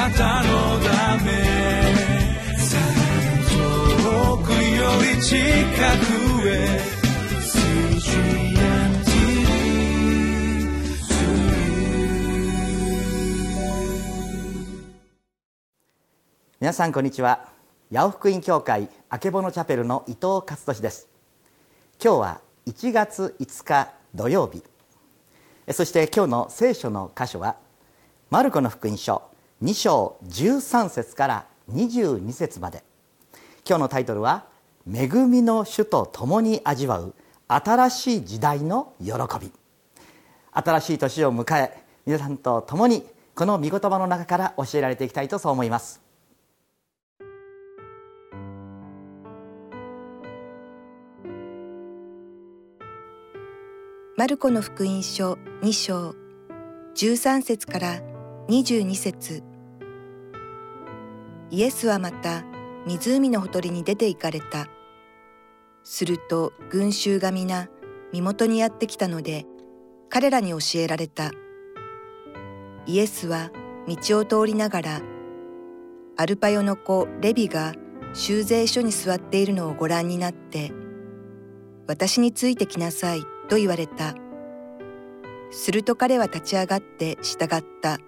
なたのため遠くより近くへ皆さんこんにちは。八尾福音教会あけぼのチャペルの伊藤勝利です。今日は1月5日土曜日。そして今日の聖書の箇所はマルコの福音書2章13節から22節まで。今日のタイトルは恵みの主と共に味わう新しい時代の喜び新しい年を迎え皆さんと共にこの御言葉の中から教えられていきたいとそう思います。マルコの福音書2章13節から22節。イエスはまた湖のほとりに出て行かれた。すると群衆が皆身元にやってきたので彼らに教えられた。イエスは道を通りながらアルパヨの子レビが修税所に座っているのをご覧になって私についてきなさいと言われた。すると彼は立ち上がって従った。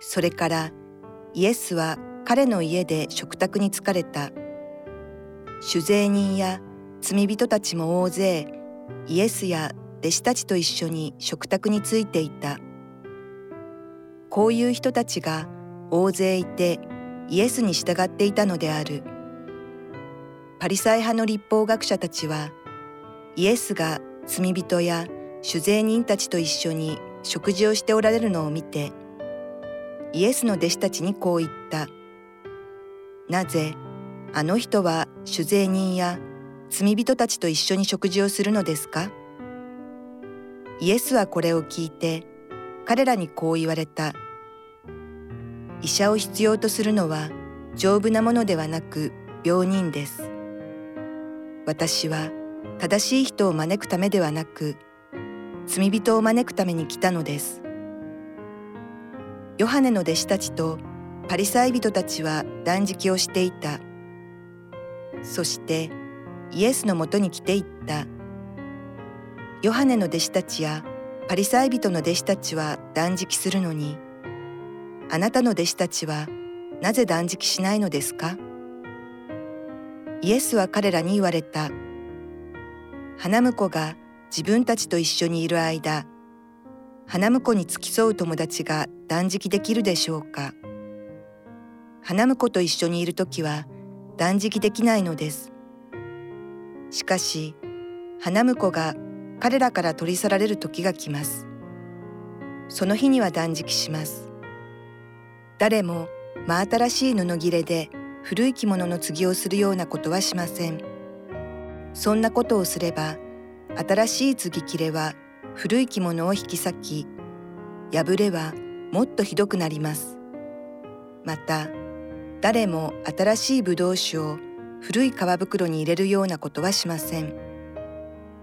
それからイエスは彼の家で食卓に疲れた。酒税人や罪人たちも大勢イエスや弟子たちと一緒に食卓についていた。こういう人たちが大勢いてイエスに従っていたのである。パリサイ派の立法学者たちはイエスが罪人や酒税人たちと一緒に食事をしておられるのを見てイエスの弟子たちにこう言った。なぜあの人は酒税人や罪人たちと一緒に食事をするのですか？イエスはこれを聞いて彼らにこう言われた。医者を必要とするのは丈夫なものではなく病人です。私は正しい人を招くためではなく罪人を招くために来たのです。ヨハネの弟子たちとパリサイ人たちは断食をしていた。そしてイエスのもとに来ていった。ヨハネの弟子たちやパリサイ人の弟子たちは断食するのに。あなたの弟子たちはなぜ断食しないのですか？イエスは彼らに言われた。花婿が自分たちと一緒にいる間、花婿に付き添う友達が断食できるでしょうか？花婿と一緒にいるときは断食できないのです。しかし、花婿が彼らから取り去られる時が来ます。その日には断食します。誰も真新しい布切れで古い着物の継ぎをするようなことはしません。そんなことをすれば新しい継ぎ切れは古い着物を引き裂き破れはもっとひどくなります。また誰も新しいブドウ酒を古い皮袋に入れるようなことはしません。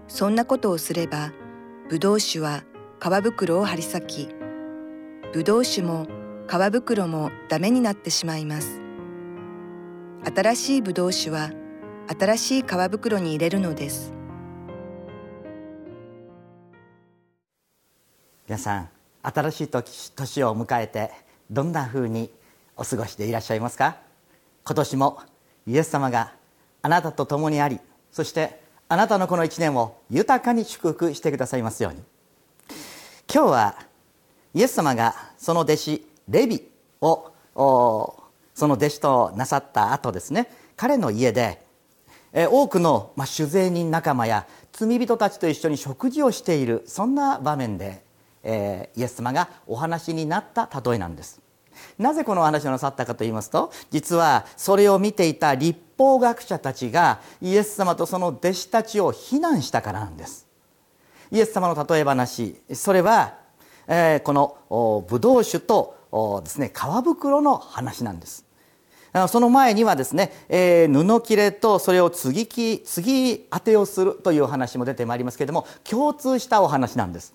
そんなことをすればブドウ酒は皮袋を張り裂きブドウ酒も皮袋もダメになってしまいます。新しいブドウ酒は新しい皮袋に入れるのです。皆さん新しい年を迎えてどんなふうにお過ごしでいらっしゃいますか？今年もイエス様があなたと共にありそしてあなたのこの一年を豊かに祝福してくださいますように。今日はイエス様がその弟子レビをその弟子となさった後ですね。彼の家で多くの、酒税人仲間や罪人たちと一緒に食事をしているそんな場面で、えー、イエス様がお話になった例えなんです。なぜこの話をなさったかと言いますと実はそれを見ていた立法学者たちがイエス様とその弟子たちを非難したからなんです。イエス様の例え話それは、えー、このブドウ酒とですね皮袋の話なんです。その前にはですね、えー、布切れとそれを継ぎ継ぎ当てをするという話も出てまいりますけれども共通したお話なんです。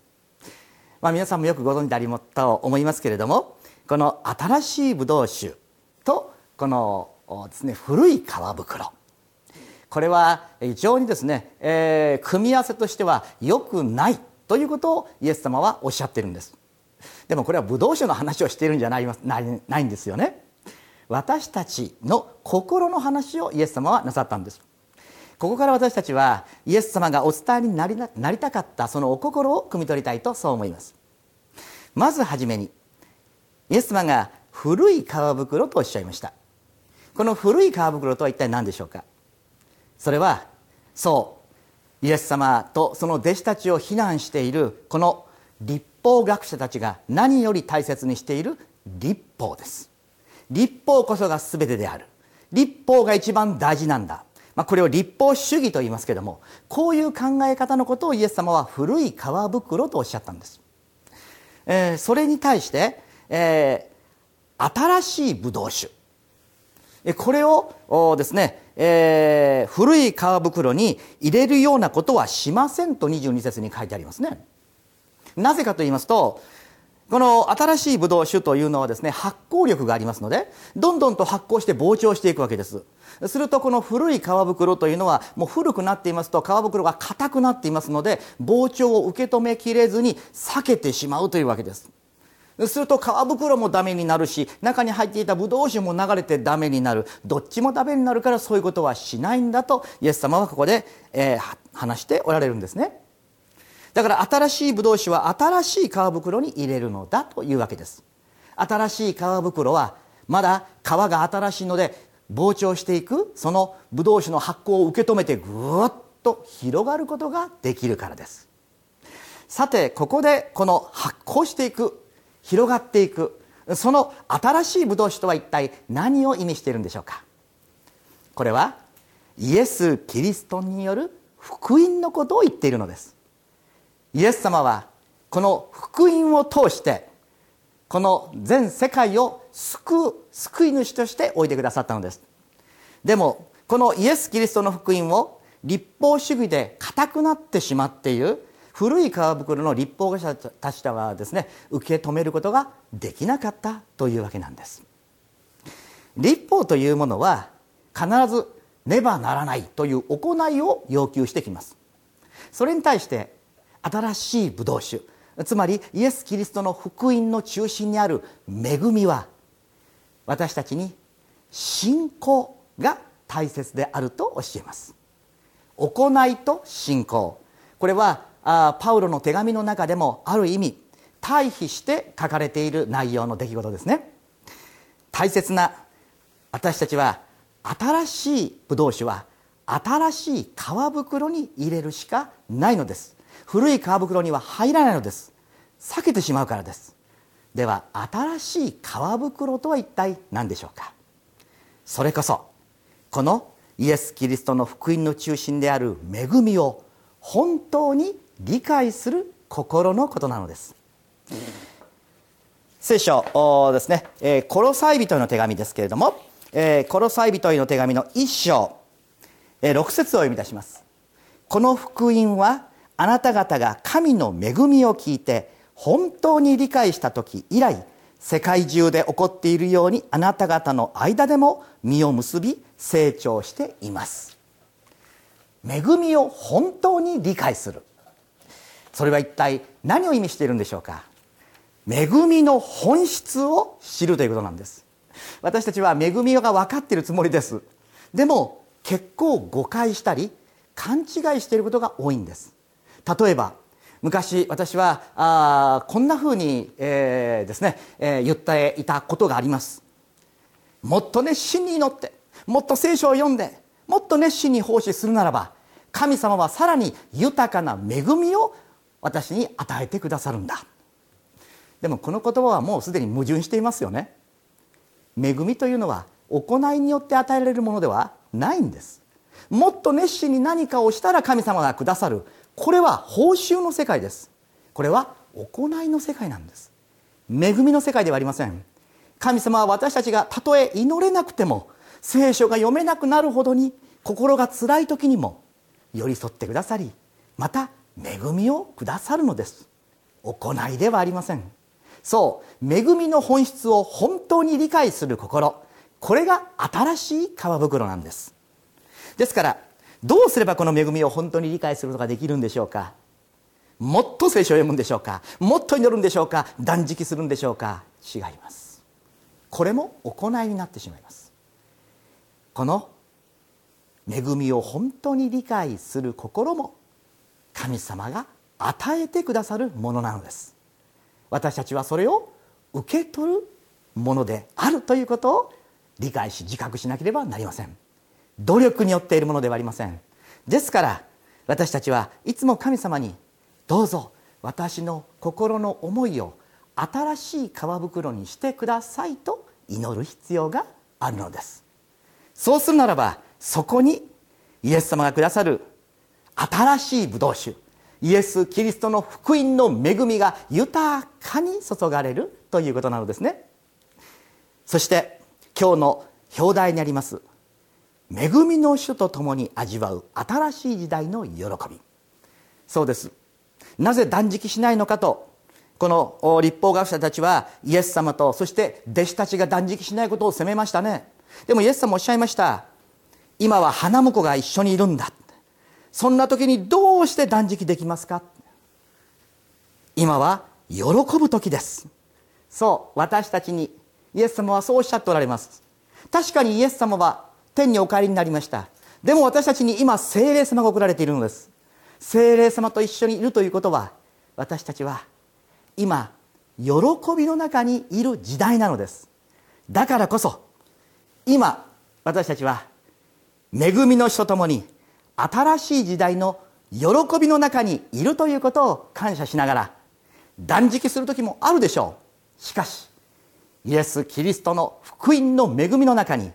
まあ、皆さんもよくご存知でありますと思いますけれどもこの新しいブドウ酒とこのですね古い皮袋。これは非常にですね、えー、組み合わせとしては良くないということをイエス様はおっしゃってるんです。でもこれはブドウ酒の話をしているんじゃないないないんですよね。私たちの心の話をイエス様はなさったんです。ここから私たちはイエス様がお伝えになりなりたかったそのお心を汲み取りたいとそう思います。まずはじめにイエス様が古い皮袋とおっしゃいました。この古い皮袋とは一体何でしょうか？それはそうイエス様とその弟子たちを非難しているこの立法学者たちが何より大切にしている立法です。立法こそが全てである。立法が一番大事なんだ、まあ、これを立法主義と言いますけれどもこういう考え方のことをイエス様は古い皮袋とおっしゃったんです、えー、それに対して、えー、新しいブドウ酒これをですね、えー、古い皮袋に入れるようなことはしませんと22節に書いてありますね。なぜかと言いますとこの新しいブドウ酒というのはですね発酵力がありますのでどんどんと発酵して膨張していくわけです。するとこの古い皮袋というのはもう古くなっていますと皮袋が硬くなっていますので膨張を受け止めきれずに裂けてしまうというわけです。すると皮袋もダメになるし中に入っていたブドウ酒も流れてダメになる。どっちもダメになるからそういうことはしないんだとイエス様はここで、えー、話しておられるんですね。だから新しいブドウ酒は新しい皮袋に入れるのだというわけです。新しい皮袋はまだ皮が新しいので膨張していくそのブドウ酒の発酵を受け止めてぐっと広がることができるからです。さてここでこの発酵していく広がっていくその新しいブドウ酒とは一体何を意味しているんでしょうか。これはイエス・キリストによる福音のことを言っているのです。イエス様はこの福音を通してこの全世界を救う救い主としておいてくださったのです。でもこのイエス・キリストの福音を立法主義で固くなってしまっている古い皮袋の立法者たちはですね受け止めることができなかったというわけなんです。立法というものは必ずねばならないという行いを要求してきます。それに対して新しいブドウ酒。つまりイエス・キリストの福音の中心にある恵みは私たちに信仰が大切であると教えます。行いと信仰。これはあパウロの手紙の中でもある意味対比して書かれている内容の出来事ですね。大切な私たちは新しいブドウ酒は新しい皮袋に入れるしかないのです。古い皮袋には入らないのです。避けてしまうからです。では新しい皮袋とは一体何でしょうか？それこそこのイエス・キリストの福音の中心である恵みを本当に理解する心のことなのです。聖書ですね、え、コロサイ人への手紙ですけれども、えー、コロサイ人への手紙の一章、えー、6節を読み出します。この福音はあなた方が神の恵みを聞いて本当に理解した時以来世界中で起こっているようにあなた方の間でも実を結び成長しています。恵みを本当に理解する。それは一体何を意味しているんでしょうか？恵みの本質を知るということなんです。私たちは恵みが分かっているつもりです。でも結構誤解したり勘違いしていることが多いんです。例えば昔私はあこんなふうに、えー、ですね、えー、言っていたことがあります。もっと熱心に祈ってもっと聖書を読んでもっと熱心に奉仕するならば神様はさらに豊かな恵みを私に与えてくださるんだ。でもこの言葉はもうすでに矛盾していますよね。恵みというのは行いによって与えられるものではないんです。もっと熱心に何かをしたら神様がくださる。これは報酬の世界です。これは行いの世界なんです。恵みの世界ではありません。神様は私たちがたとえ祈れなくても聖書が読めなくなるほどに心が辛い時にも寄り添ってくださりまた恵みをくださるのです。行いではありません。そう恵みの本質を本当に理解する心。これが新しい皮袋なんです。ですからどうすればこの恵みを本当に理解することができるんでしょうか？もっと聖書を読むんでしょうか？もっと祈るんでしょうか？断食するんでしょうか？違います。これも行いになってしまいます。この恵みを本当に理解する心も神様が与えてくださるものなのです。私たちはそれを受け取るものであるということを理解し自覚しなければなりません。努力によっているものではありません。ですから私たちはいつも神様にどうぞ私の心の思いを新しい皮袋にしてくださいと祈る必要があるのです。そうするならばそこにイエス様がくださる新しいブドウ酒イエス・キリストの福音の恵みが豊かに注がれるということなのですね。そして今日の表題にあります恵みの主と共に味わう新しい時代の喜び。そうです。なぜ断食しないのかとこの立法学者たちはイエス様とそして弟子たちが断食しないことを責めましたね。でもイエス様おっしゃいました。今は花婿が一緒にいるんだそんな時にどうして断食できますか？今は喜ぶ時です。そう私たちにイエス様はそうおっしゃっておられます。確かにイエス様は天にお帰りになりました。でも私たちに今精霊様が送られているのです。精霊様と一緒にいるということは私たちは今喜びの中にいる時代なのです。だからこそ今私たちは恵みの人ともに新しい時代の喜びの中にいるということを感謝しながら断食する時もあるでしょう。しかしイエス・キリストの福音の恵みの中に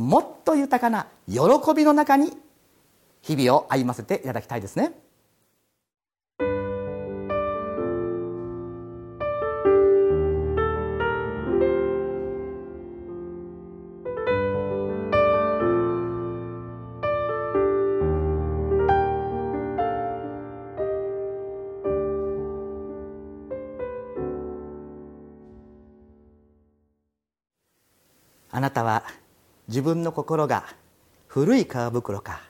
もっと豊かな喜びの中に日々を歩ませていただきたいですね。あなたは自分の心が古い皮袋か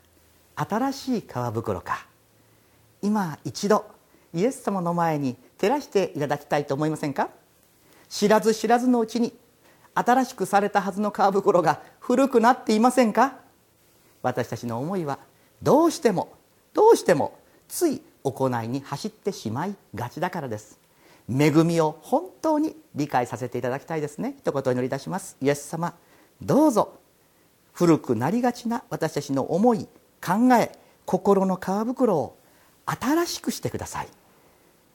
新しい皮袋か今一度イエス様の前に照らしていただきたいと思いませんか？知らず知らずのうちに新しくされたはずの皮袋が古くなっていませんか？私たちの思いはどうしてもどうしてもつい行いに走ってしまいがちだからです。恵みを本当に理解させていただきたいですね。一言お祈りいたします。イエス様どうぞ古くなりがちな私たちの思い考え心の皮袋を新しくしてください。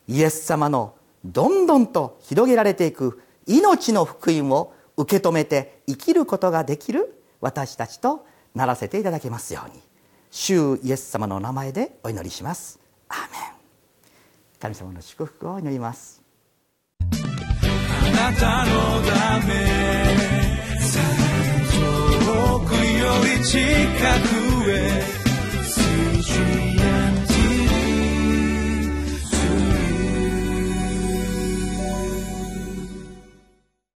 イエス様のどんどんと広げられていく命の福音を受け止めて生きることができる私たちとならせていただけますように。主イエス様の名前でお祈りします。アーメン。神様の祝福を祈ります。あなたのため遠くより近くへ